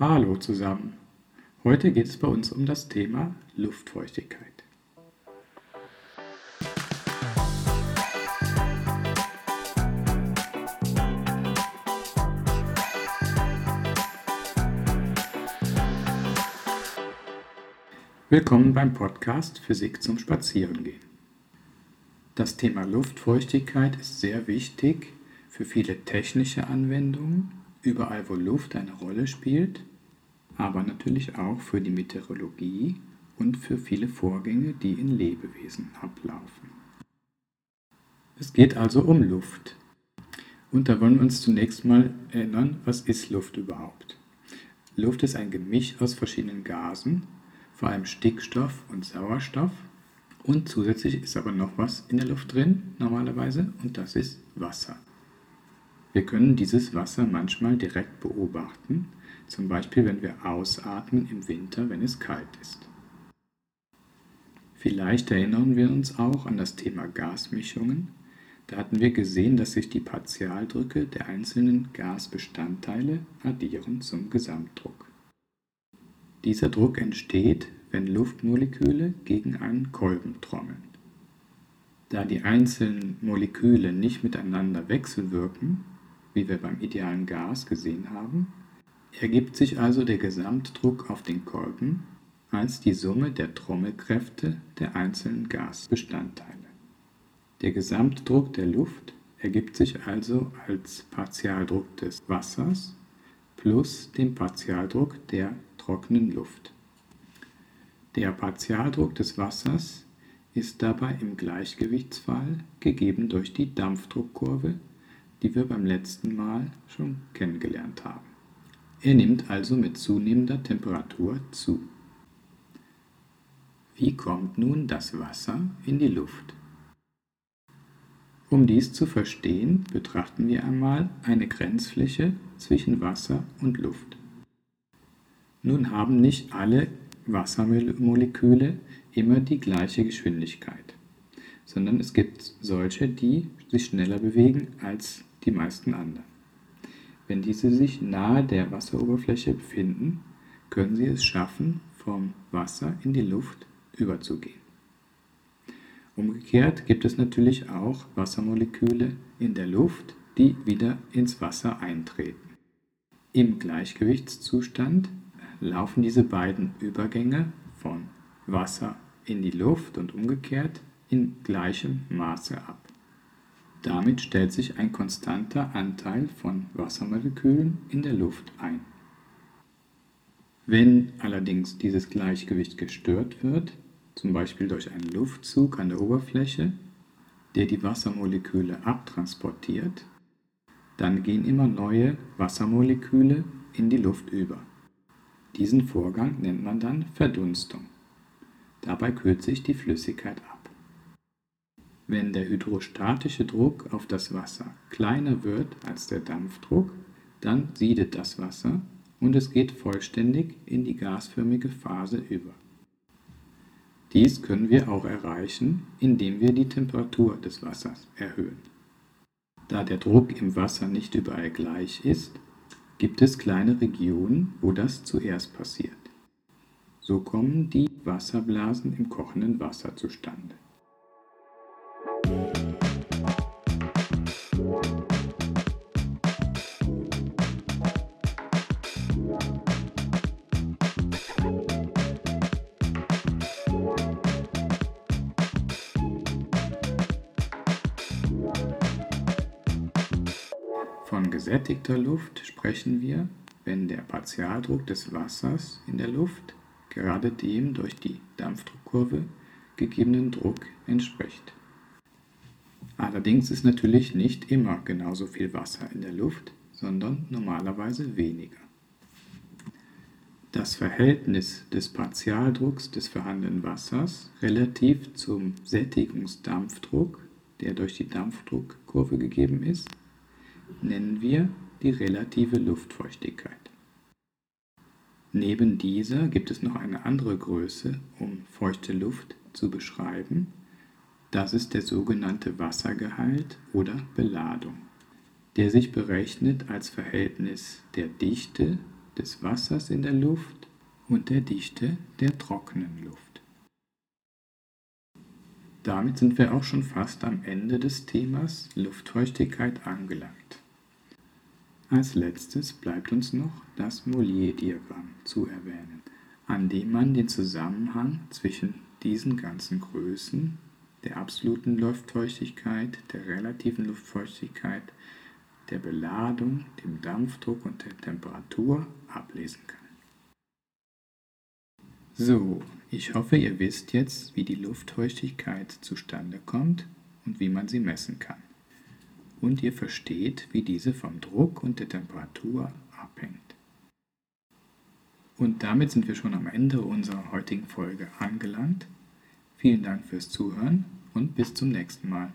Hallo zusammen. Heute geht es bei uns um das Thema Luftfeuchtigkeit. Willkommen beim Podcast Physik zum Spazierengehen. Das Thema Luftfeuchtigkeit ist sehr wichtig für viele technische Anwendungen, überall wo Luft eine Rolle spielt, aber natürlich auch für die Meteorologie und für viele Vorgänge, die in Lebewesen ablaufen. Es geht also um Luft. Und da wollen wir uns zunächst mal erinnern, was ist Luft überhaupt? Luft ist ein Gemisch aus verschiedenen Gasen, vor allem Stickstoff und Sauerstoff. Und zusätzlich ist aber noch was in der Luft drin, normalerweise, und das ist Wasser. Wir können dieses Wasser manchmal direkt beobachten, zum Beispiel wenn wir ausatmen im Winter, wenn es kalt ist. Vielleicht erinnern wir uns auch an das Thema Gasmischungen. Da hatten wir gesehen, dass sich die Partialdrücke der einzelnen Gasbestandteile addieren zum Gesamtdruck. Dieser Druck entsteht, wenn Luftmoleküle gegen einen Kolben trommeln. Da die einzelnen Moleküle nicht miteinander wechselwirken, wie wir beim idealen Gas gesehen haben, ergibt sich also der Gesamtdruck auf den Kolben als die Summe der Trommelkräfte der einzelnen Gasbestandteile. Der Gesamtdruck der Luft ergibt sich also als Partialdruck des Wassers plus dem Partialdruck der trockenen Luft. Der Partialdruck des Wassers ist dabei im Gleichgewichtsfall gegeben durch die Dampfdruckkurve die wir beim letzten Mal schon kennengelernt haben. Er nimmt also mit zunehmender Temperatur zu. Wie kommt nun das Wasser in die Luft? Um dies zu verstehen, betrachten wir einmal eine Grenzfläche zwischen Wasser und Luft. Nun haben nicht alle Wassermoleküle immer die gleiche Geschwindigkeit, sondern es gibt solche, die sich schneller bewegen als die meisten anderen. Wenn diese sich nahe der Wasseroberfläche befinden, können sie es schaffen, vom Wasser in die Luft überzugehen. Umgekehrt gibt es natürlich auch Wassermoleküle in der Luft, die wieder ins Wasser eintreten. Im Gleichgewichtszustand laufen diese beiden Übergänge von Wasser in die Luft und umgekehrt in gleichem Maße ab. Damit stellt sich ein konstanter Anteil von Wassermolekülen in der Luft ein. Wenn allerdings dieses Gleichgewicht gestört wird, zum Beispiel durch einen Luftzug an der Oberfläche, der die Wassermoleküle abtransportiert, dann gehen immer neue Wassermoleküle in die Luft über. Diesen Vorgang nennt man dann Verdunstung. Dabei kühlt sich die Flüssigkeit ab. Wenn der hydrostatische Druck auf das Wasser kleiner wird als der Dampfdruck, dann siedet das Wasser und es geht vollständig in die gasförmige Phase über. Dies können wir auch erreichen, indem wir die Temperatur des Wassers erhöhen. Da der Druck im Wasser nicht überall gleich ist, gibt es kleine Regionen, wo das zuerst passiert. So kommen die Wasserblasen im kochenden Wasser zustande. Von gesättigter Luft sprechen wir, wenn der Partialdruck des Wassers in der Luft gerade dem durch die Dampfdruckkurve gegebenen Druck entspricht. Allerdings ist natürlich nicht immer genauso viel Wasser in der Luft, sondern normalerweise weniger. Das Verhältnis des Partialdrucks des vorhandenen Wassers relativ zum Sättigungsdampfdruck, der durch die Dampfdruckkurve gegeben ist, nennen wir die relative Luftfeuchtigkeit. Neben dieser gibt es noch eine andere Größe, um feuchte Luft zu beschreiben. Das ist der sogenannte Wassergehalt oder Beladung, der sich berechnet als Verhältnis der Dichte des Wassers in der Luft und der Dichte der trockenen Luft. Damit sind wir auch schon fast am Ende des Themas Luftfeuchtigkeit angelangt. Als letztes bleibt uns noch das Mollier-Diagramm zu erwähnen, an dem man den Zusammenhang zwischen diesen ganzen Größen der absoluten Luftfeuchtigkeit, der relativen Luftfeuchtigkeit, der Beladung, dem Dampfdruck und der Temperatur ablesen kann. So, ich hoffe, ihr wisst jetzt, wie die Luftfeuchtigkeit zustande kommt und wie man sie messen kann. Und ihr versteht, wie diese vom Druck und der Temperatur abhängt. Und damit sind wir schon am Ende unserer heutigen Folge angelangt. Vielen Dank fürs Zuhören und bis zum nächsten Mal.